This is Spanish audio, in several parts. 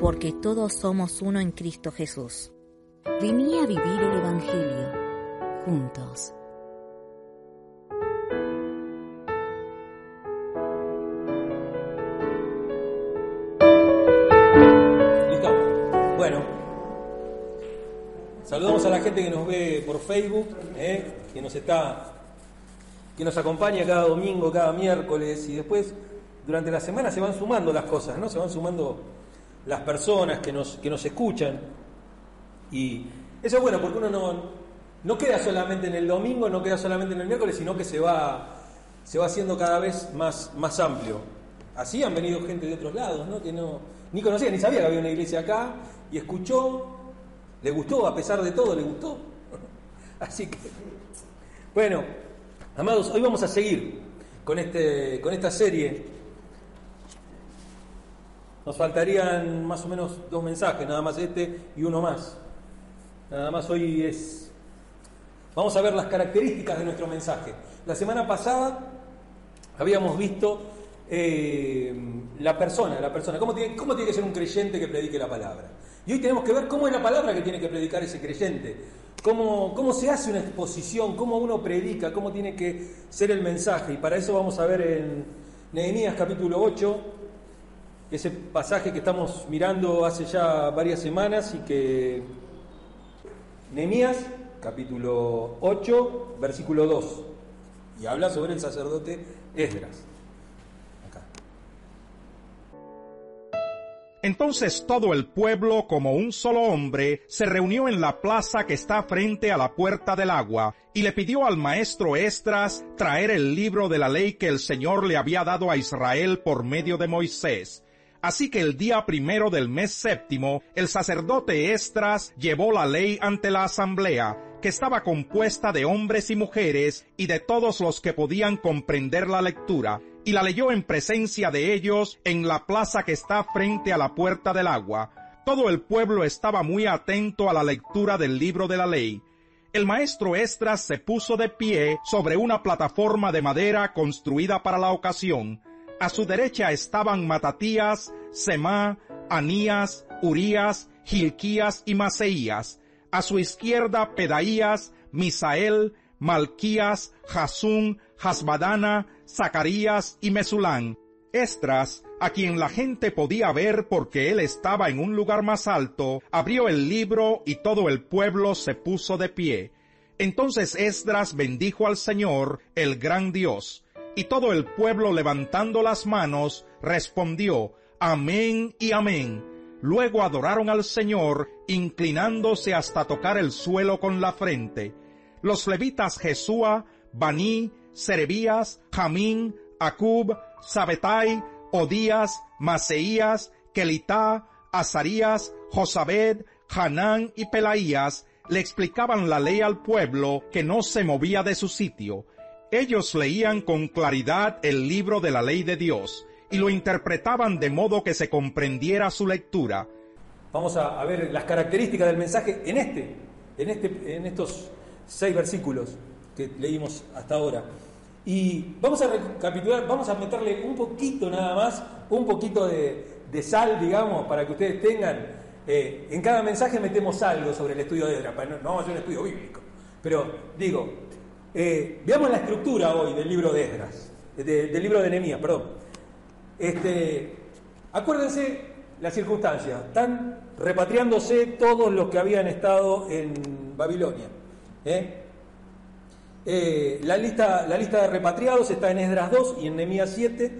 Porque todos somos uno en Cristo Jesús. Vení a vivir el Evangelio juntos. Listo. Bueno. Saludamos a la gente que nos ve por Facebook, ¿eh? que nos está, que nos acompaña cada domingo, cada miércoles y después durante la semana se van sumando las cosas, ¿no? Se van sumando las personas que nos, que nos escuchan. Y eso es bueno porque uno no, no queda solamente en el domingo, no queda solamente en el miércoles, sino que se va, se va haciendo cada vez más, más amplio. Así han venido gente de otros lados, ¿no? Que no, ni conocía, ni sabía que había una iglesia acá, y escuchó, le gustó, a pesar de todo, le gustó. Así que, bueno, amados, hoy vamos a seguir con, este, con esta serie nos faltarían más o menos dos mensajes, nada más este y uno más. Nada más hoy es... Vamos a ver las características de nuestro mensaje. La semana pasada habíamos visto eh, la persona, la persona, ¿Cómo tiene, que ser un creyente que predique la palabra. Y hoy tenemos que ver cómo es la palabra que tiene que predicar ese creyente, cómo, cómo se hace una exposición, cómo uno predica, cómo tiene que ser el mensaje. Y para eso vamos a ver en Nehemías capítulo 8, ese pasaje que estamos mirando hace ya varias semanas y que Nehemías, capítulo 8, versículo 2, y habla sobre el sacerdote Esdras. Acá. Entonces todo el pueblo, como un solo hombre, se reunió en la plaza que está frente a la puerta del agua, y le pidió al maestro Esdras traer el libro de la ley que el Señor le había dado a Israel por medio de Moisés. Así que el día primero del mes séptimo, el sacerdote Estras llevó la ley ante la asamblea, que estaba compuesta de hombres y mujeres y de todos los que podían comprender la lectura, y la leyó en presencia de ellos en la plaza que está frente a la puerta del agua. Todo el pueblo estaba muy atento a la lectura del libro de la ley. El maestro Estras se puso de pie sobre una plataforma de madera construida para la ocasión, a su derecha estaban Matatías, Semá, Anías, Urías, Gilquías y Maseías. A su izquierda Pedaías, Misael, Malquías, Jasún, Hasbadana, Zacarías y Mesulán. Estras, a quien la gente podía ver porque él estaba en un lugar más alto, abrió el libro y todo el pueblo se puso de pie. Entonces Esdras bendijo al Señor, el gran Dios. Y todo el pueblo levantando las manos respondió, Amén y Amén. Luego adoraron al Señor, inclinándose hasta tocar el suelo con la frente. Los levitas Jesúa, Baní, Serebías, Jamín, Acub, Sabetai, Odías, Maseías, Kelitá, Azarías, Josabed, Hanán y Pelaías le explicaban la ley al pueblo que no se movía de su sitio ellos leían con claridad el libro de la ley de Dios y lo interpretaban de modo que se comprendiera su lectura. Vamos a, ver las características del mensaje en este, en este, en estos seis versículos que leímos hasta ahora. Y vamos a recapitular, vamos a meterle un poquito nada más, un poquito de, sal, digamos, para que ustedes tengan. Eh, en cada mensaje metemos algo sobre el estudio de Edra. No, no es un estudio bíblico. Pero digo, eh, veamos la estructura hoy del libro de Esdras, del libro de Nehemías, perdón. Este, acuérdense las circunstancias, están repatriándose todos los que habían estado en Babilonia. ¿eh? Eh, la, lista, la lista de repatriados está en Esdras 2 y en Nehemías 7,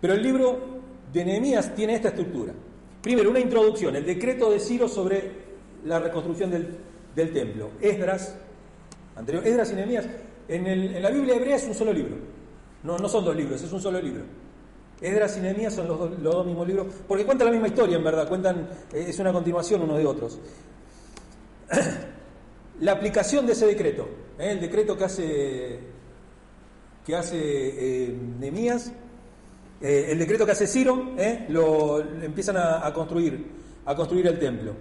pero el libro de Nehemías tiene esta estructura. Primero, una introducción, el decreto de Ciro sobre la reconstrucción del, del templo. Esdras anterior. Esdras y Nehemías, en, en, la Biblia hebrea es un solo libro. No, no son dos libros, es un solo libro. Esdras y Nehemías son los, dos mismos libros, porque cuentan la misma historia, en verdad, cuentan, eh, es una continuación unos de otros. la aplicación de ese decreto, ¿eh? el decreto que hace, que hace eh, Nehemías, el decreto que hace Ciro, lo empiezan a, construir, a construir el templo.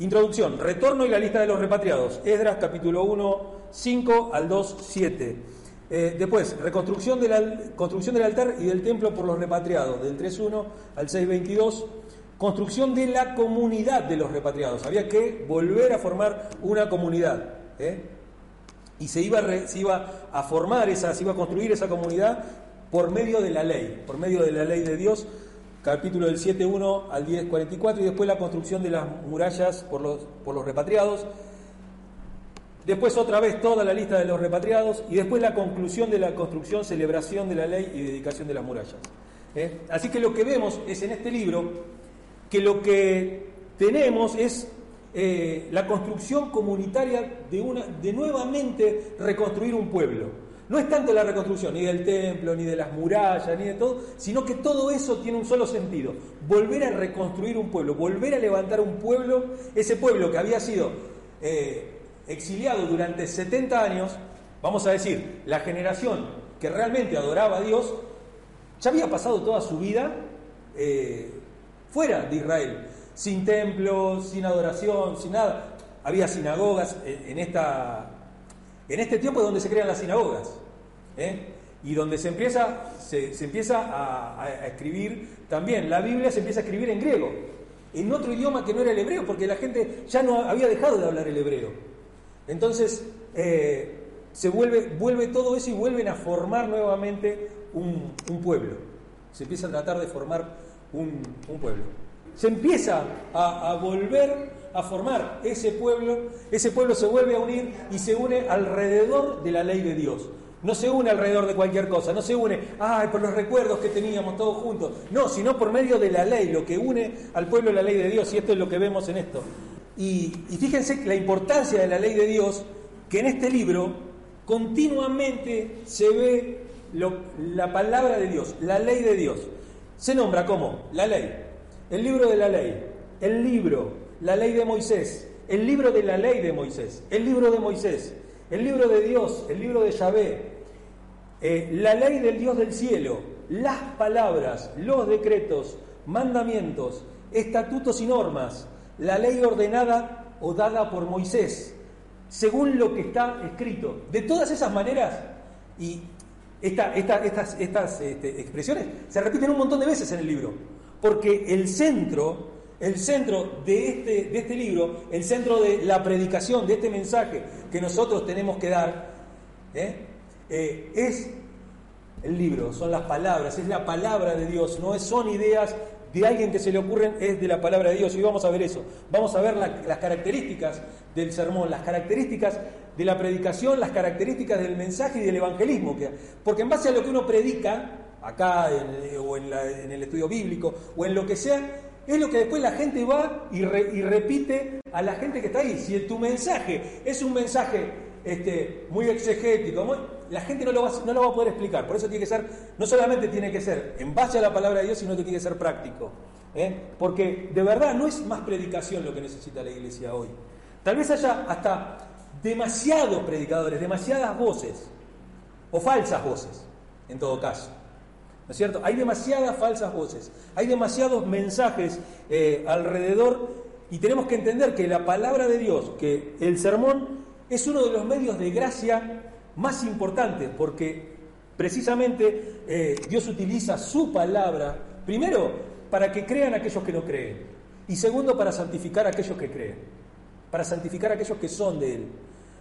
Introducción, retorno y la lista de los repatriados. Esdras capítulo 1, 5 al 2, 7. Eh, después, reconstrucción del, construcción del altar y del templo por los repatriados, del 3.1 al 6.22. Construcción de la comunidad de los repatriados. Había que volver a formar una comunidad. ¿eh? Y se iba, se iba a formar esa, se iba a construir esa comunidad por medio de la ley, por medio de la ley de Dios, capítulo del 7.1 al 10.44, y después la construcción de las murallas por los, por los repatriados, Después otra vez toda la lista de los repatriados y después la conclusión de la construcción, celebración de la ley y dedicación de las murallas. ¿eh? Así que lo que vemos es en este libro que lo que tenemos es eh, la construcción comunitaria de, una, de nuevamente reconstruir un pueblo. No es tanto la reconstrucción ni del templo, ni de las murallas, ni de todo, sino que todo eso tiene un solo sentido. Volver a reconstruir un pueblo, volver a levantar un pueblo, ese pueblo que había sido eh, exiliado durante 70 años, vamos a decir, la generación que realmente adoraba a Dios, ya había pasado toda su vida eh, fuera de Israel, sin templos, sin adoración, sin nada. Había sinagogas en, esta, en este tiempo donde se crean las sinagogas. ¿eh? y donde se empieza, se, empieza a, a, escribir también, la Biblia se empieza a escribir en griego, en otro idioma que no era el hebreo, porque la gente ya no había dejado de hablar el hebreo. Entonces, eh, se vuelve, vuelve todo eso y vuelven a formar nuevamente un, pueblo. Se empieza a tratar de formar un, pueblo. Se empieza a, volver a formar ese pueblo, ese pueblo se vuelve a unir y se une alrededor de la ley de Dios. No se une alrededor de cualquier cosa, no se une, ay, por los recuerdos que teníamos todos juntos. No, sino por medio de la ley, lo que une al pueblo la ley de Dios. Y esto es lo que vemos en esto. Y, fíjense la importancia de la ley de Dios, que en este libro continuamente se ve la palabra de Dios, la ley de Dios. Se nombra como la ley, el libro de la ley, el libro, la ley de Moisés, el libro de la ley de Moisés, el libro de Moisés, el libro de Dios, el libro de Yahvé, eh, la ley del Dios del cielo, las palabras, los decretos, mandamientos, estatutos y normas, la ley ordenada o dada por Moisés, según lo que está escrito. De todas esas maneras, y estas, estas este, expresiones se repiten un montón de veces en el libro, porque el centro, el centro de este, de este libro, el centro de la predicación, de este mensaje que nosotros tenemos que dar, ¿eh? Eh, es el libro, son las palabras, es la palabra de Dios, no son ideas de alguien que se le ocurren es de la palabra de Dios. Y vamos a ver eso. Vamos a ver las características del sermón, las características de la predicación, las características del mensaje y del evangelismo. porque en base a lo que uno predica, acá o en, el estudio bíblico, o en lo que sea, es lo que después la gente va y, y repite a la gente que está ahí. Si tu mensaje es un mensaje este, muy exegético, la gente no lo, va, no lo va a poder explicar. Por eso tiene que ser, no solamente tiene que ser en base a la palabra de Dios, sino que tiene que ser práctico. ¿eh? Porque de verdad no es más predicación lo que necesita la iglesia hoy. Tal vez haya hasta demasiados predicadores, demasiadas voces, o falsas voces, en todo caso. ¿No es cierto? Hay demasiadas falsas voces, hay demasiados mensajes eh, alrededor y tenemos que entender que la palabra de Dios, que el sermón es uno de los medios de gracia más importantes porque precisamente eh, Dios utiliza su palabra, primero, para que crean aquellos que no creen, y segundo, para santificar a aquellos que creen, para santificar a aquellos que son de Él.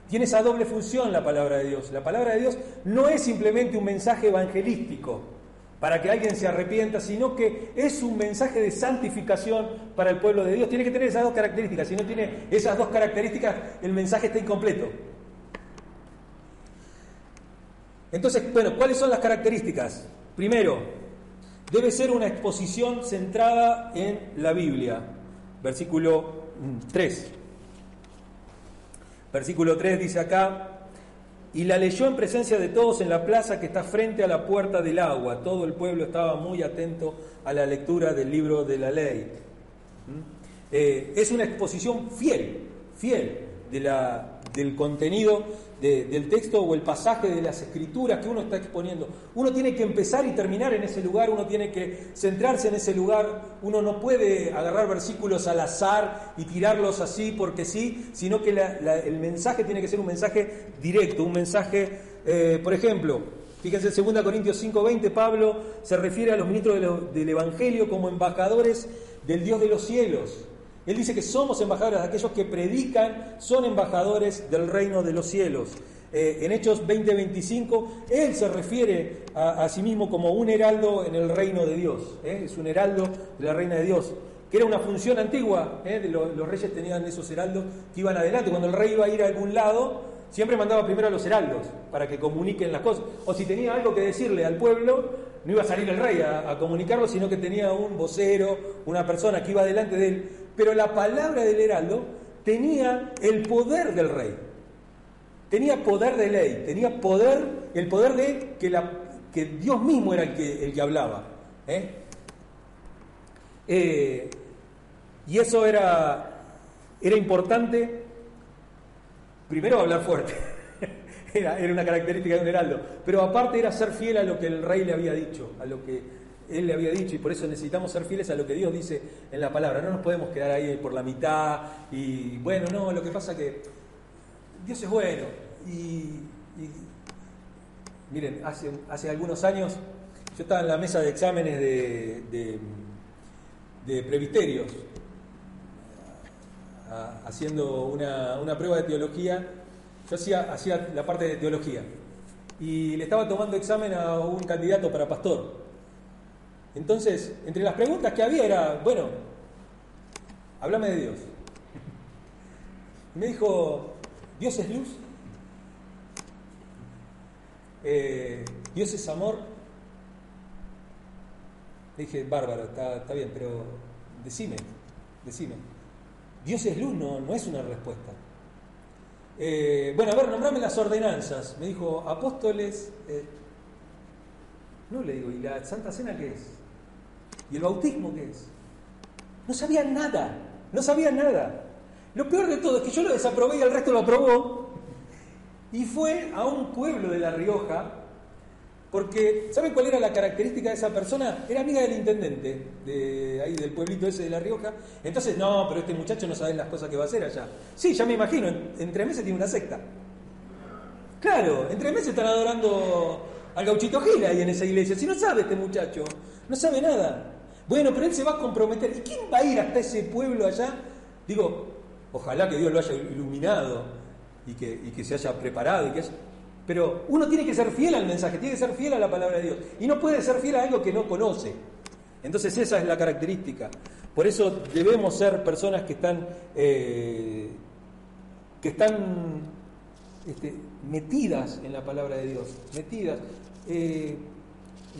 Tiene esa doble función la palabra de Dios. La palabra de Dios no es simplemente un mensaje evangelístico, para que alguien se arrepienta, sino que es un mensaje de santificación para el pueblo de Dios. Tiene que tener esas dos características. Si no tiene esas dos características, el mensaje está incompleto. Entonces, bueno, ¿cuáles son las características? Primero, debe ser una exposición centrada en la Biblia. Versículo 3. Mm, Versículo 3 dice acá, y la leyó en presencia de todos en la plaza que está frente a la puerta del agua. Todo el pueblo estaba muy atento a la lectura del libro de la ley. ¿Mm? Eh, es una exposición fiel, fiel de la, del contenido del texto o el pasaje de las escrituras que uno está exponiendo. Uno tiene que empezar y terminar en ese lugar, uno tiene que centrarse en ese lugar, uno no puede agarrar versículos al azar y tirarlos así porque sí, sino que el mensaje tiene que ser un mensaje directo, un mensaje, eh, por ejemplo, fíjense en 2 Corintios 5:20, Pablo se refiere a los ministros del Evangelio como embajadores del Dios de los cielos. Él dice que somos embajadores, aquellos que predican son embajadores del reino de los cielos. Eh, en Hechos 20:25, él se refiere a, sí mismo como un heraldo en el reino de Dios. ¿eh? Es un heraldo de la reina de Dios, que era una función antigua. ¿eh? Los reyes tenían esos heraldos que iban adelante. Cuando el rey iba a ir a algún lado, siempre mandaba primero a los heraldos para que comuniquen las cosas. O si tenía algo que decirle al pueblo, no iba a salir el rey a, a comunicarlo, sino que tenía un vocero, una persona que iba delante de él pero la palabra del heraldo tenía el poder del rey, tenía poder de ley, tenía poder, el poder de que, Dios mismo era el que, el que hablaba. ¿eh? Eh, y eso era, era importante, primero hablar fuerte, era, era una característica de un heraldo, pero aparte era ser fiel a lo que el rey le había dicho, a lo que él le había dicho y por eso necesitamos ser fieles a lo que Dios dice en la palabra. No nos podemos quedar ahí por la mitad y bueno, no, lo que pasa que Dios es bueno. Y, miren, hace, hace algunos años yo estaba en la mesa de exámenes de, de, de haciendo una, una, prueba de teología. Yo hacía, hacía la parte de teología y le estaba tomando examen a un candidato para pastor. Entonces, entre las preguntas que había era, bueno, háblame de Dios. me dijo, ¿Dios es luz? Eh, ¿Dios es amor? Le dije, bárbaro, está, bien, pero decime, decime. Dios es luz, no, no es una respuesta. Eh, bueno, a ver, nombrame las ordenanzas. Me dijo, apóstoles. Eh, no le digo, ¿y la Santa Cena qué es? ¿Y el bautismo qué es? No sabían nada, no sabían nada. Lo peor de todo es que yo lo desaprobé y el resto lo aprobó. Y fue a un pueblo de La Rioja, porque ¿saben cuál era la característica de esa persona? Era amiga del intendente, de ahí del pueblito ese de La Rioja. Entonces, no, pero este muchacho no sabe las cosas que va a hacer allá. Sí, ya me imagino, en, meses tiene una secta. Claro, en tres meses están adorando al gauchito Gil ahí en esa iglesia. Si no sabe este muchacho, no sabe nada. Bueno, pero él se va a comprometer. ¿Y quién va a ir hasta ese pueblo allá? Digo, ojalá que Dios lo haya iluminado y que, se haya preparado. Y que Pero uno tiene que ser fiel al mensaje, tiene que ser fiel a la palabra de Dios. Y no puede ser fiel a algo que no conoce. Entonces esa es la característica. Por eso debemos ser personas que están, eh, que están este, metidas en la palabra de Dios, metidas. Eh,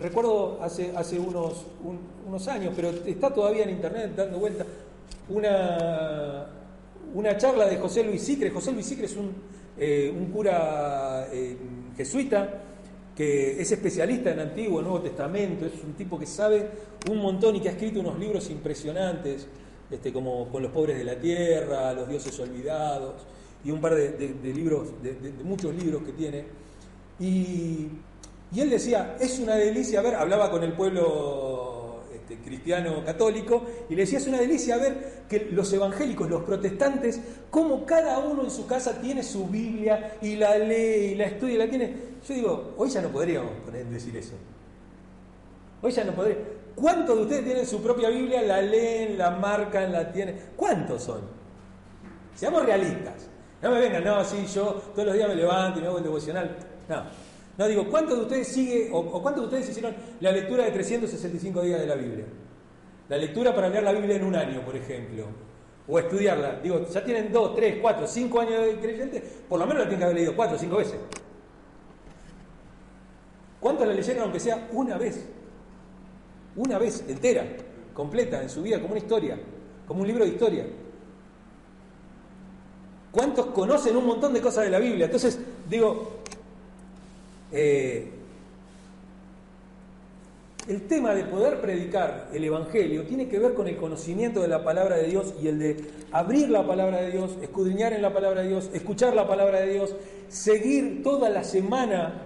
recuerdo hace, hace unos, unos años, pero está todavía en internet dando vuelta, una, una charla de José Luis Sicre. José Luis Sicre es un, eh, un cura eh, jesuita que es especialista en Antiguo y Nuevo Testamento, es un tipo que sabe un montón y que ha escrito unos libros impresionantes, este, como Con los pobres de la tierra, Los dioses olvidados, y un par de, libros, de, de, muchos libros que tiene. Y y él decía, es una delicia ver, hablaba con el pueblo este, cristiano católico, y le decía, es una delicia ver que los evangélicos, los protestantes, como cada uno en su casa tiene su Biblia y la lee y la estudia y la tiene. Yo digo, hoy ya no podríamos decir eso. Hoy ya no podría. ¿Cuántos de ustedes tienen su propia Biblia, la leen, la marcan, la tienen? ¿Cuántos son? Seamos realistas. No me vengan, no, sí, yo todos los días me levanto y me hago el devocional. No. No digo, ¿cuántos de ustedes sigue o, cuántos de ustedes hicieron la lectura de 365 días de la Biblia? La lectura para leer la Biblia en un año, por ejemplo. O estudiarla. Digo, ya tienen dos, tres, cuatro, cinco años de creyente, por lo menos la tienen que haber leído cuatro o cinco veces. ¿Cuántos la leyeron aunque sea una vez? Una vez entera, completa, en su vida, como una historia, como un libro de historia. ¿Cuántos conocen un montón de cosas de la Biblia? Entonces, digo, Eh, el tema de poder predicar el Evangelio tiene que ver con el conocimiento de la palabra de Dios y el de abrir la palabra de Dios, escudriñar en la palabra de Dios, escuchar la palabra de Dios, seguir toda la semana,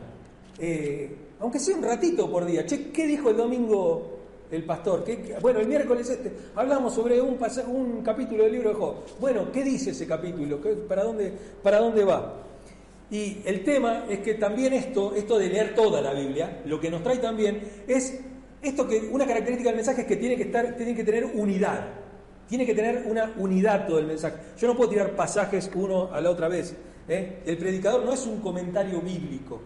eh, aunque sea un ratito por día. Che, ¿qué dijo el domingo el pastor? bueno, el miércoles este hablamos sobre un, un capítulo del libro de Job. Bueno, ¿qué dice ese capítulo? ¿Para dónde, para dónde va? Y el tema es que también esto, esto de leer toda la Biblia, lo que nos trae también es esto que una característica del mensaje es que tiene que estar, tiene que tener unidad. Tiene que tener una unidad todo el mensaje. Yo no puedo tirar pasajes uno a la otra vez. ¿eh? El predicador no es un comentario bíblico.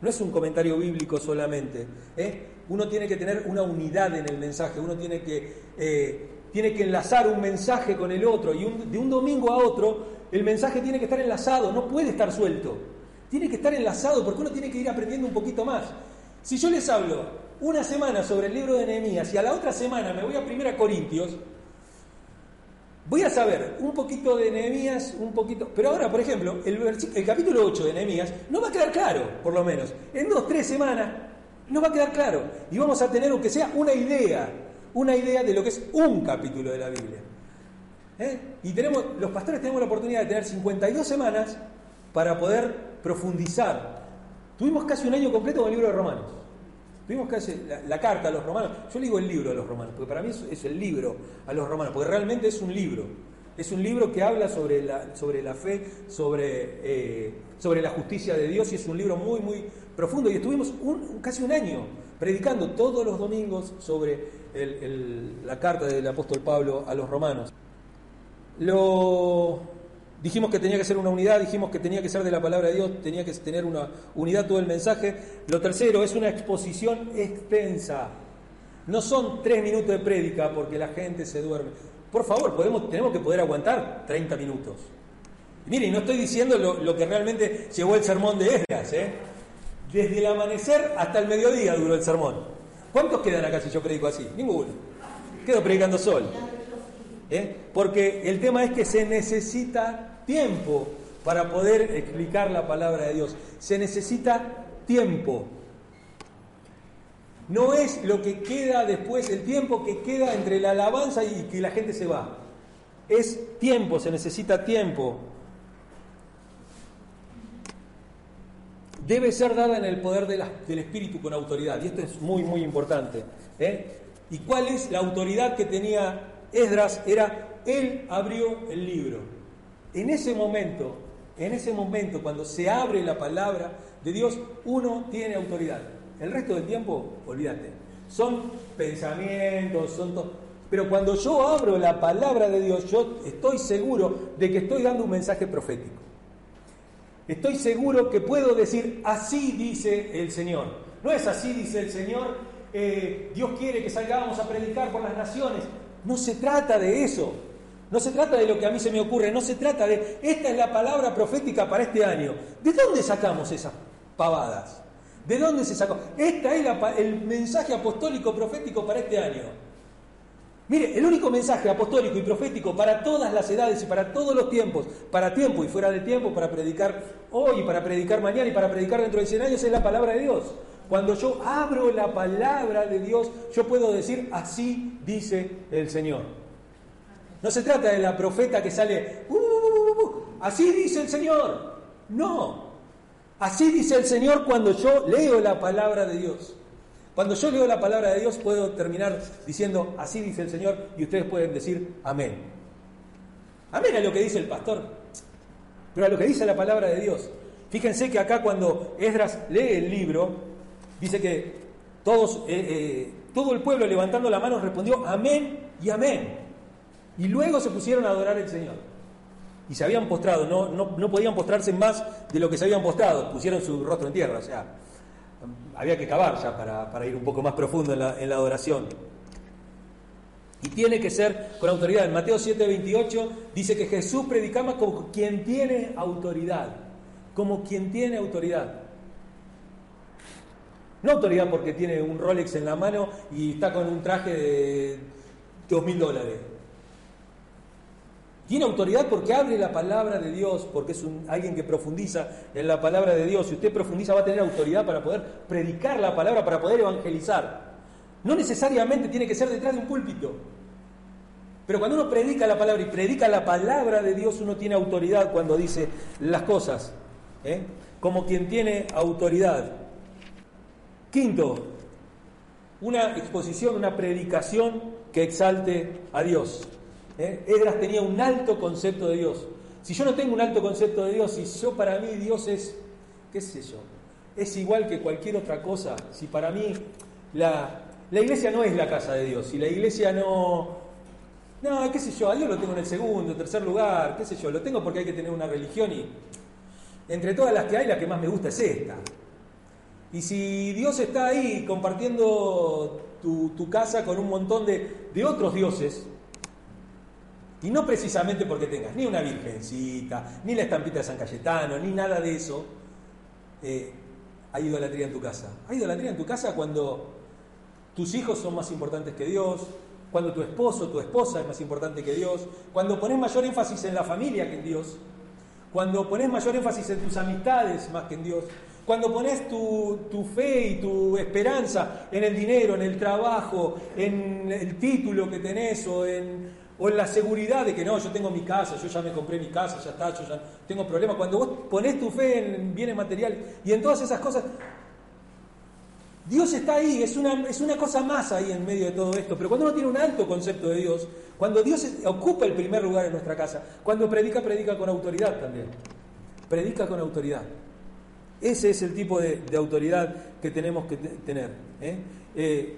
No es un comentario bíblico solamente. ¿eh? Uno tiene que tener una unidad en el mensaje. Uno tiene que, eh, tiene que enlazar un mensaje con el otro. Y de un domingo a otro, el mensaje tiene que estar enlazado. No puede estar suelto. Tiene que estar enlazado porque uno tiene que ir aprendiendo un poquito más. Si yo les hablo una semana sobre el libro de Nehemías y a la otra semana me voy a Primera Corintios, voy a saber un poquito de Nehemías, un poquito... Pero ahora, por ejemplo, el, el capítulo 8 de Nehemías no va a quedar claro, por lo menos. En dos, tres semanas no va a quedar claro. Y vamos a tener, aunque sea, una idea, una idea de lo que es un capítulo de la Biblia. ¿Eh? Y tenemos, los pastores tenemos la oportunidad de tener 52 semanas para poder profundizar. Tuvimos casi un año completo con el libro de Romanos. Tuvimos hacer la, carta a los romanos. Yo le digo el libro a los romanos, porque para mí es, el libro a los romanos, porque realmente es un libro. Es un libro que habla sobre la, fe, eh, sobre la justicia de Dios y es un libro muy, muy profundo. Y estuvimos casi un año predicando todos los domingos sobre la carta del apóstol Pablo a los romanos. Lo, Dijimos que tenía que ser una unidad, dijimos que tenía que ser de la palabra de Dios, tenía que tener una unidad todo el mensaje. Lo tercero es una exposición extensa. No son tres minutos de prédica porque la gente se duerme. Por favor, podemos, tenemos que poder aguantar 30 minutos. Y miren, no estoy diciendo lo, que realmente llevó el sermón de Esdras. ¿eh? Desde el amanecer hasta el mediodía duró el sermón. ¿Cuántos quedan acá si yo predico así? Ninguno. Quedo predicando sol. ¿Eh? Porque el tema es que se necesita tiempo para poder explicar la palabra de Dios. Se necesita tiempo. No es lo que queda después, el tiempo que queda entre la alabanza y que la gente se va. Es tiempo, se necesita tiempo. Debe ser dada en el poder del Espíritu con autoridad. Y esto es muy, muy importante. ¿eh? ¿Y cuál es la autoridad que tenía Esdras? Era, él abrió el libro. En ese momento, en ese momento, cuando se abre la palabra de Dios, uno tiene autoridad. El resto del tiempo, olvídate. Son pensamientos, son todo. Pero cuando yo abro la palabra de Dios, yo estoy seguro de que estoy dando un mensaje profético. Estoy seguro que puedo decir, así dice el Señor. No es así dice el Señor, eh, Dios quiere que salgamos a predicar por las naciones. No se trata de eso. No se trata de lo que a mí se me ocurre, no se trata de, esta es la palabra profética para este año. ¿De dónde sacamos esas pavadas? ¿De dónde se sacó? Este es el mensaje apostólico profético para este año. Mire, el único mensaje apostólico y profético para todas las edades y para todos los tiempos, para tiempo y fuera de tiempo, para predicar hoy, para predicar mañana y para predicar dentro de 100 años, es la palabra de Dios. Cuando yo abro la palabra de Dios, yo puedo decir, así dice el Señor. No se trata de la profeta que sale, uh, uh, uh, así dice el Señor. No, así dice el Señor cuando yo leo la palabra de Dios. Cuando yo leo la palabra de Dios puedo terminar diciendo, así dice el Señor, y ustedes pueden decir, amén. Amén a lo que dice el pastor, pero a lo que dice la palabra de Dios. Fíjense que acá cuando Esdras lee el libro, dice que todos, eh, eh, todo el pueblo levantando la mano respondió, amén y amén. Y luego se pusieron a adorar al Señor. Y se habían postrado, no, no, podían postrarse más de lo que se habían postrado, pusieron su rostro en tierra, o sea, había que cavar ya para, ir un poco más profundo en la, en la, adoración. Y tiene que ser con autoridad. En Mateo 7:28 dice que Jesús predicaba como quien tiene autoridad, como quien tiene autoridad. No autoridad porque tiene un Rolex en la mano y está con un traje de dos mil dólares Tiene autoridad porque abre la palabra de Dios, porque es un, alguien que profundiza en la palabra de Dios. Si usted profundiza va a tener autoridad para poder predicar la palabra, para poder evangelizar. No necesariamente tiene que ser detrás de un púlpito. Pero cuando uno predica la palabra y predica la palabra de Dios, uno tiene autoridad cuando dice las cosas. ¿eh? Como quien tiene autoridad. Quinto, una exposición, una predicación que exalte a Dios. ¿eh? Edras tenía un alto concepto de Dios. Si yo no tengo un alto concepto de Dios, si yo para mí Dios es, qué sé yo, es igual que cualquier otra cosa, si para mí la, la iglesia no es la casa de Dios, si la iglesia no, no, qué sé yo, a Dios lo tengo en el segundo, tercer lugar, qué sé yo, lo tengo porque hay que tener una religión y entre todas las que hay, la que más me gusta es esta. Y si Dios está ahí compartiendo tu, casa con un montón de, de otros dioses, y no precisamente porque tengas ni una virgencita, ni la estampita de San Cayetano, ni nada de eso, eh, hay idolatría en tu casa. Hay idolatría en tu casa cuando tus hijos son más importantes que Dios, cuando tu esposo, tu esposa es más importante que Dios, cuando pones mayor énfasis en la familia que en Dios, cuando pones mayor énfasis en tus amistades más que en Dios, cuando pones tu, fe y tu esperanza en el dinero, en el trabajo, en el título que tenés o en, o en la seguridad de que no, yo tengo mi casa, yo ya me compré mi casa, ya está, yo ya tengo problemas. Cuando vos pones tu fe en bienes materiales y en todas esas cosas, Dios está ahí, es una, es una cosa más ahí en medio de todo esto. Pero cuando uno tiene un alto concepto de Dios, cuando Dios ocupa el primer lugar en nuestra casa, cuando predica, predica con autoridad también. Predica con autoridad. Ese es el tipo de, autoridad que tenemos que tener. ¿eh? Eh,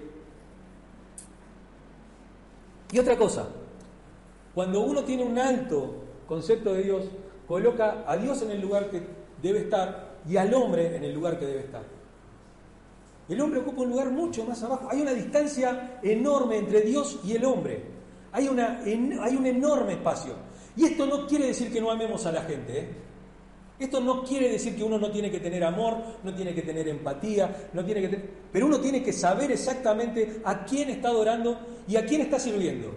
y otra cosa, cuando uno tiene un alto concepto de Dios, coloca a Dios en el lugar que debe estar y al hombre en el lugar que debe estar. El hombre ocupa un lugar mucho más abajo. Hay una distancia enorme entre Dios y el hombre. Hay, una, hay un enorme espacio. Y esto no quiere decir que no amemos a la gente. ¿eh? Esto no quiere decir que uno no tiene que tener amor, no tiene que tener empatía, no tiene que tener... pero uno tiene que saber exactamente a quién está adorando y a quién está sirviendo.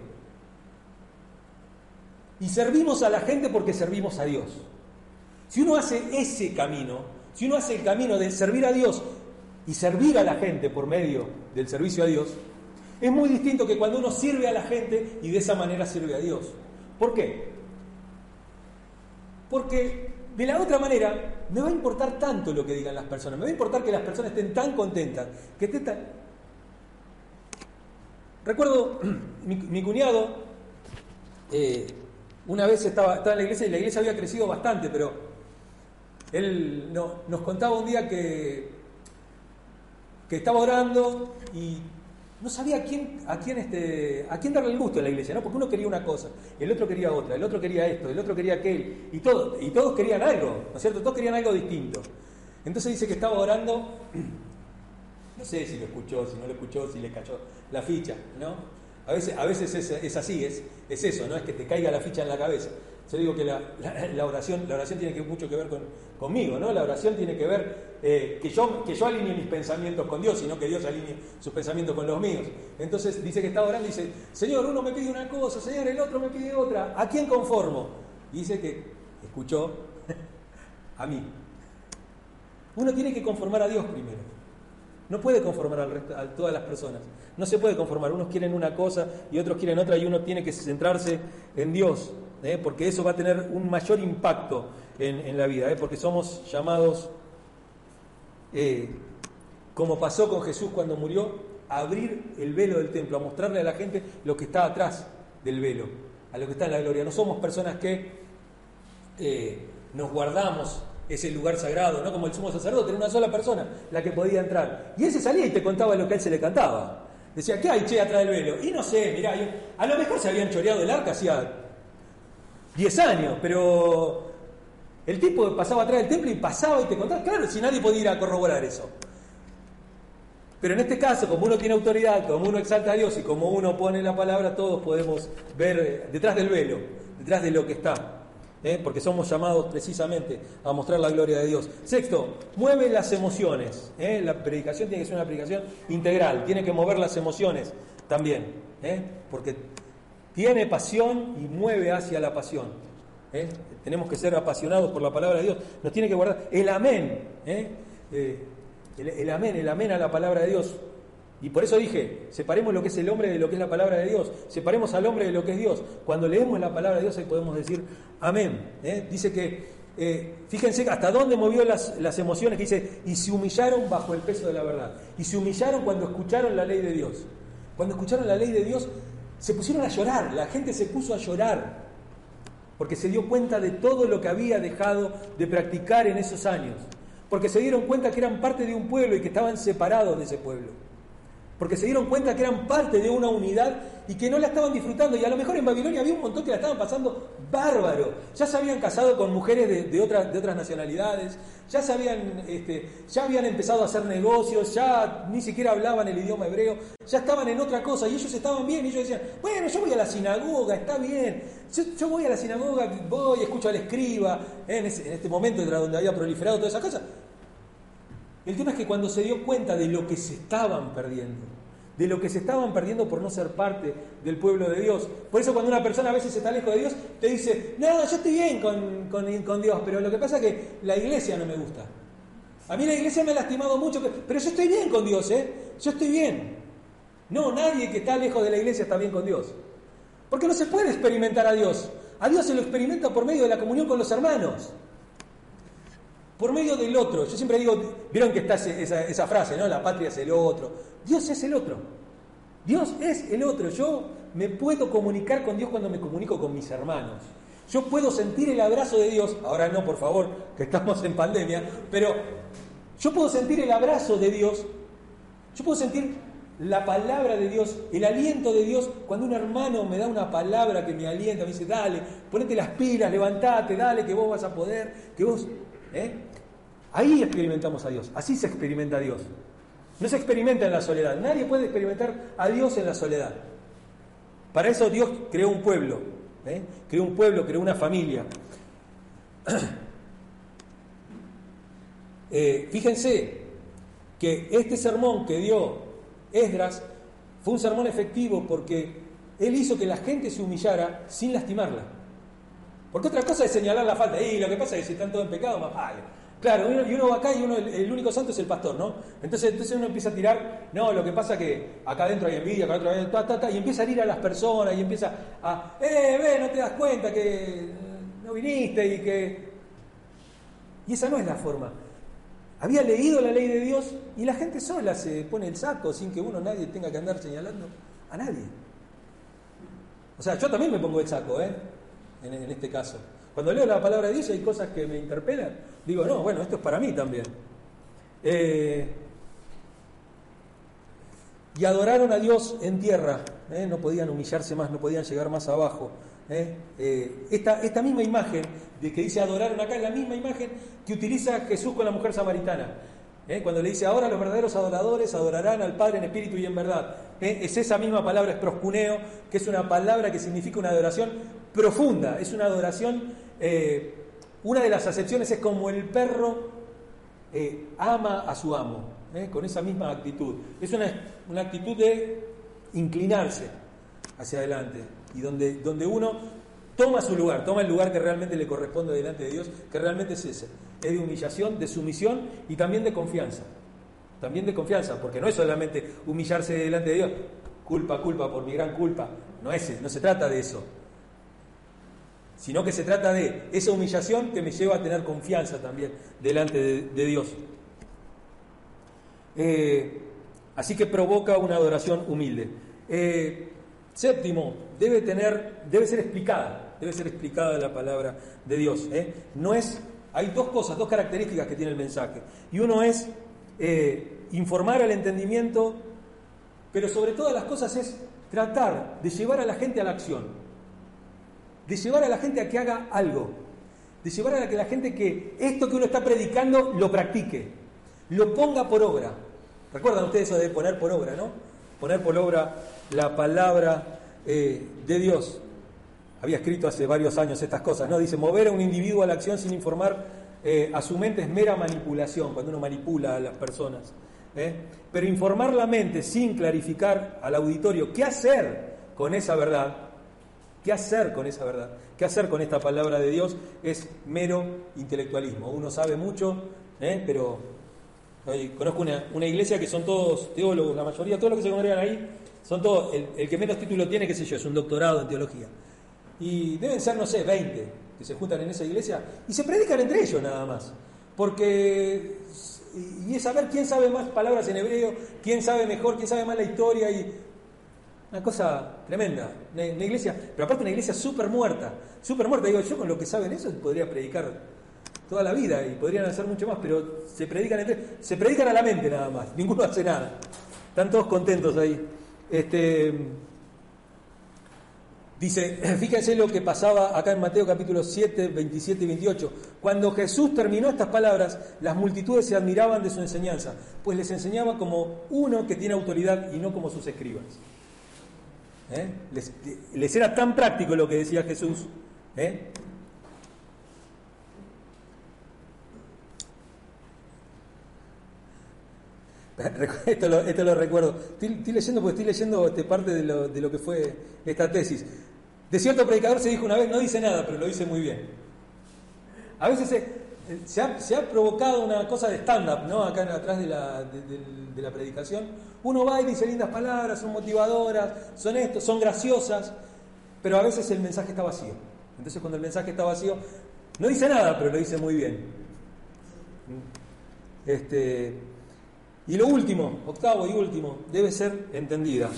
Y servimos a la gente porque servimos a Dios. Si uno hace ese camino, si uno hace el camino de servir a Dios y servir a la gente por medio del servicio a Dios, es muy distinto que cuando uno sirve a la gente y de esa manera sirve a Dios. ¿Por qué? Porque de la otra manera me va a importar tanto lo que digan las personas, me va a importar que las personas estén tan contentas, que estén tan... Recuerdo mi, cuñado, eh, una vez estaba, estaba, en la iglesia y la iglesia había crecido bastante, pero él no, nos contaba un día que, que estaba orando y no sabía a quién, a quién, este, a quién darle el gusto en la iglesia, ¿no? Porque uno quería una cosa, el otro quería otra, el otro quería esto, el otro quería aquel, y, todo, y todos querían algo, ¿no es cierto? Todos querían algo distinto. Entonces dice que estaba orando, no sé si lo escuchó, si no lo escuchó, si le cayó la ficha, ¿no? A veces, a veces es, es, así, es, es eso, no es que te caiga la ficha en la cabeza. Yo digo que la, oración, la oración tiene mucho que ver con, conmigo, ¿no? La oración tiene que ver eh, que, yo, que alinee mis pensamientos con Dios, sino que Dios alinee sus pensamientos con los míos. Entonces dice que está orando y dice, Señor, uno me pide una cosa, Señor, el otro me pide otra, ¿a quién conformo? Dice que escuchó a mí. Uno tiene que conformar a Dios primero. No puede conformar a todas las personas. No se puede conformar. Unos quieren una cosa y otros quieren otra y uno tiene que centrarse en Dios, ¿eh? porque eso va a tener un mayor impacto en, la vida, ¿eh? porque somos llamados, eh, como pasó con Jesús cuando murió, a abrir el velo del templo, a mostrarle a la gente lo que está atrás del velo, a lo que está en la gloria. No somos personas que nos guardamos ese lugar sagrado, ¿no? Como el sumo sacerdote, era una sola persona la que podía entrar. Y él se salía y te contaba lo que a él se le cantaba. Decía, ¿qué hay, che, atrás del velo? Y no sé, mirá, a lo mejor se habían choreado el arca hacía 10 años, pero el tipo pasaba atrás del templo y pasaba y te contaba, claro, si nadie podía ir a corroborar eso. Pero en este caso, como uno tiene autoridad, como uno exalta a Dios y como uno pone la palabra, todos podemos ver detrás del velo, detrás de lo que está. ¿eh? porque somos llamados precisamente a mostrar la gloria de Dios. Sexto, mueve las emociones. ¿eh? La predicación tiene que ser una predicación integral, tiene que mover las emociones también, ¿eh? porque tiene pasión y mueve hacia la pasión. ¿eh? Tenemos que ser apasionados por la palabra de Dios. Nos tiene que guardar el amén. ¿eh? Eh, el, amén, el amén a la palabra de Dios. Y por eso dije, separemos lo que es el hombre de lo que es la palabra de Dios, separemos al hombre de lo que es Dios. Cuando leemos la palabra de Dios ahí podemos decir amén. Dice que, fíjense hasta dónde movió las, emociones, dice, y se humillaron bajo el peso de la verdad. Y se humillaron cuando escucharon la ley de Dios. Cuando escucharon la ley de Dios, se pusieron a llorar, la gente se puso a llorar, porque se dio cuenta de todo lo que había dejado de practicar en esos años, porque se dieron cuenta que eran parte de un pueblo y que estaban separados de ese pueblo porque se dieron cuenta que eran parte de una unidad y que no la estaban disfrutando. Y a lo mejor en Babilonia había un montón que la estaban pasando bárbaro. Ya se habían casado con mujeres de, otras, de otras nacionalidades, ya, se habían, este, ya habían empezado a hacer negocios, ya ni siquiera hablaban el idioma hebreo, ya estaban en otra cosa y ellos estaban bien. Y ellos decían, bueno, yo voy a la sinagoga, está bien. Yo, voy a la sinagoga, voy, escucho al escriba, en, en este momento era donde había proliferado toda esa cosa. El tema es que cuando se dio cuenta de lo que se estaban perdiendo, de lo que se estaban perdiendo por no ser parte del pueblo de Dios. Por eso cuando una persona a veces está lejos de Dios, te dice, no, yo estoy bien con, con, Dios, pero lo que pasa es que la iglesia no me gusta. A mí la iglesia me ha lastimado mucho, pero yo estoy bien con Dios, ¿eh? Yo estoy bien. No, nadie que está lejos de la iglesia está bien con Dios. Porque no se puede experimentar a Dios. A Dios se lo experimenta por medio de la comunión con los hermanos por medio del otro. Yo siempre digo, vieron que está esa, frase, ¿no? La patria es el otro. Dios es el otro. Dios es el otro. Yo me puedo comunicar con Dios cuando me comunico con mis hermanos. Yo puedo sentir el abrazo de Dios, ahora no, por favor, que estamos en pandemia, pero yo puedo sentir el abrazo de Dios, yo puedo sentir la palabra de Dios, el aliento de Dios, cuando un hermano me da una palabra que me alienta, me dice, dale, ponete las pilas, levantate, dale, que vos vas a poder, que vos ¿Eh? Ahí experimentamos a Dios, así se experimenta a Dios. No se experimenta en la soledad, nadie puede experimentar a Dios en la soledad. Para eso Dios creó un pueblo, ¿eh? creó un pueblo, creó una familia. Eh, fíjense que este sermón que dio Esdras fue un sermón efectivo porque él hizo que la gente se humillara sin lastimarla. Porque otra cosa es señalar la falta. Y lo que pasa es que si están todos en pecado, más vale. Claro, y uno va acá y uno, el, único santo es el pastor, ¿no? Entonces, entonces uno empieza a tirar, no, lo que pasa es que acá adentro hay envidia, acá adentro hay ta, ta, y empieza a ir a las personas y empieza a, eh, ve, no te das cuenta que no viniste y que... Y esa no es la forma. Había leído la ley de Dios y la gente sola se pone el saco sin que uno, nadie tenga que andar señalando a nadie. O sea, yo también me pongo el saco, ¿eh? En, este caso. Cuando leo la palabra de Dios hay cosas que me interpelan, digo, no, bueno, esto es para mí también. Eh, y adoraron a Dios en tierra, ¿eh? no podían humillarse más, no podían llegar más abajo. ¿eh? esta, esta, misma imagen de que dice adoraron acá es la misma imagen que utiliza Jesús con la mujer samaritana. Cuando le dice, ahora los verdaderos adoradores adorarán al Padre en espíritu y en verdad. Es esa misma palabra, es proscuneo, que es una palabra que significa una adoración profunda, es una adoración, eh, una de las acepciones es como el perro eh, ama a su amo, eh, con esa misma actitud. Es una, una, actitud de inclinarse hacia adelante y donde, donde uno toma su lugar, toma el lugar que realmente le corresponde delante de Dios, que realmente es ese, es de humillación, de sumisión y también de confianza. También de confianza, porque no es solamente humillarse delante de Dios, culpa, culpa por mi gran culpa, no es, no se trata de eso sino que se trata de esa humillación que me lleva a tener confianza también delante de, Dios. Eh, así que provoca una adoración humilde. Eh, séptimo, debe, tener, debe ser explicada, debe ser explicada la palabra de Dios. ¿eh? No es, hay dos cosas, dos características que tiene el mensaje. Y uno es informar al entendimiento, pero sobre todas las cosas es tratar de llevar a la gente a la acción de llevar a la gente a que haga algo, de llevar a la gente que esto que uno está predicando lo practique, lo ponga por obra. ¿Recuerdan ustedes eso de poner por obra, no? Poner por obra la palabra eh, de Dios. Había escrito hace varios años estas cosas, ¿no? Dice, mover a un individuo a la acción sin informar eh, a su mente es mera manipulación, cuando uno manipula a las personas. ¿eh? Pero informar la mente sin clarificar al auditorio qué hacer con esa verdad ¿Qué hacer con esa verdad? ¿Qué hacer con esta palabra de Dios? Es mero intelectualismo. Uno sabe mucho, ¿eh? pero conozco una, iglesia que son todos teólogos, la mayoría, todos los que se congregan ahí, son todos, el, el que menos título tiene, qué sé yo, es un doctorado en teología. Y deben ser, no sé, 20 que se juntan en esa iglesia y se predican entre ellos nada más. Porque, y es saber quién sabe más palabras en hebreo, quién sabe mejor, quién sabe más la historia y una cosa tremenda, una, iglesia, pero aparte una iglesia súper muerta, súper muerta. Digo, yo con lo que saben eso podría predicar toda la vida y podrían hacer mucho más, pero se predican entre, se predican a la mente nada más, ninguno hace nada. Están todos contentos ahí. Este, dice, fíjense lo que pasaba acá en Mateo capítulo 7, 27 y 28. Cuando Jesús terminó estas palabras, las multitudes se admiraban de su enseñanza, pues les enseñaba como uno que tiene autoridad y no como sus escribas. ¿Eh? Les, era tan práctico lo que decía Jesús. ¿eh? Esto lo, esto lo recuerdo. Estoy, leyendo porque estoy leyendo este, parte de lo, de lo que fue esta tesis. De cierto predicador se dijo una vez, no dice nada, pero lo dice muy bien. A veces se, ha, provocado una cosa de stand-up, ¿no? Acá atrás de la, de la predicación, uno va y dice lindas palabras, son motivadoras, son esto, son graciosas, pero a veces el mensaje está vacío. Entonces cuando el mensaje está vacío, no dice nada, pero lo dice muy bien. Este, y lo último, octavo y último, debe ser entendida.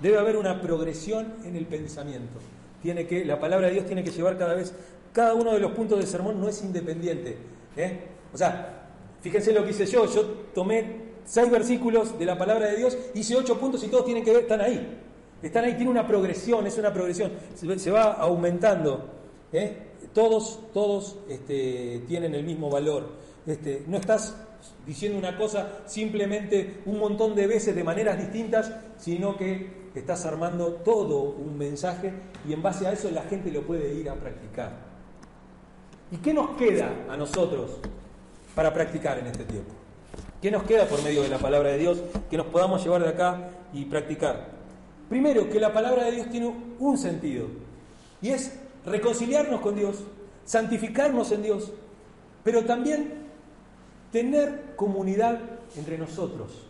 Debe haber una progresión en el pensamiento. Tiene que, la palabra de Dios tiene que llevar cada vez, cada uno de los puntos del sermón no es independiente. ¿eh? O sea, fíjense lo que hice yo, yo tomé seis versículos de la palabra de Dios, hice ocho puntos y todos tienen que ver, están ahí. Están ahí, tiene una progresión, es una progresión, se va aumentando. ¿eh? Todos, todos este, tienen el mismo valor. Este, no estás diciendo una cosa simplemente un montón de veces de maneras distintas, sino que estás armando todo un mensaje y en base a eso la gente lo puede ir a practicar. ¿Y qué nos queda a nosotros para practicar en este tiempo? ¿Qué nos queda por medio de la palabra de Dios que nos podamos llevar de acá y practicar? Primero, que la palabra de Dios tiene un sentido y es reconciliarnos con Dios, santificarnos en Dios, pero también tener comunidad entre nosotros,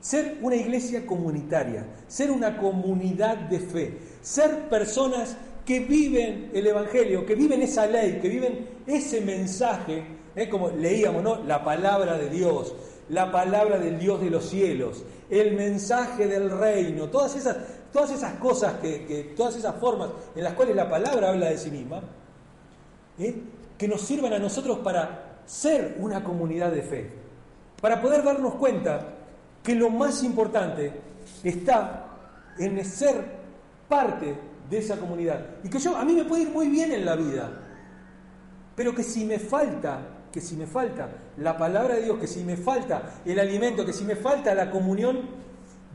ser una iglesia comunitaria, ser una comunidad de fe, ser personas que viven el Evangelio, que viven esa ley, que viven ese mensaje, ¿eh? como leíamos, ¿no? La palabra de Dios, la palabra del Dios de los cielos, el mensaje del reino, todas esas, todas esas cosas, que, todas esas formas en las cuales la palabra habla de sí misma, ¿eh? que nos sirvan a nosotros para ser una comunidad de fe, para poder darnos cuenta que lo más importante está en ser parte de esa comunidad. Y que yo, a mí me puede ir muy bien en la vida, pero que si me falta que si me falta la palabra de Dios, que si me falta el alimento, que si me falta la comunión,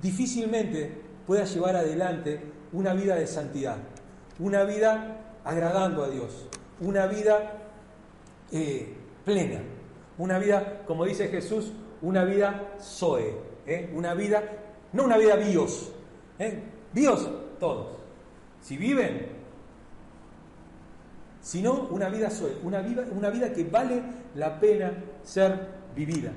difícilmente pueda llevar adelante una vida de santidad, una vida agradando a Dios, una vida eh, plena, una vida, como dice Jesús, una vida Zoe, ¿eh? una vida, no una vida bios, ¿eh? bios todos. Si viven sino una vida sola, una vida, una vida que vale la pena ser vivida.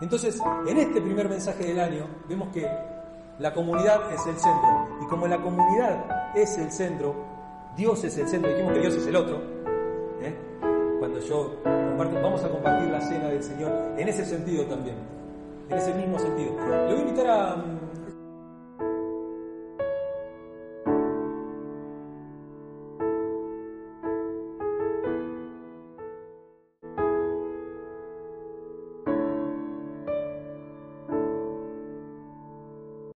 Entonces, en este primer mensaje del año, vemos que la comunidad es el centro. Y como la comunidad es el centro, Dios es el centro, dijimos que Dios es el otro. Yo comparto, vamos a compartir la cena del Señor en ese sentido también, en ese mismo sentido. Le voy a invitar a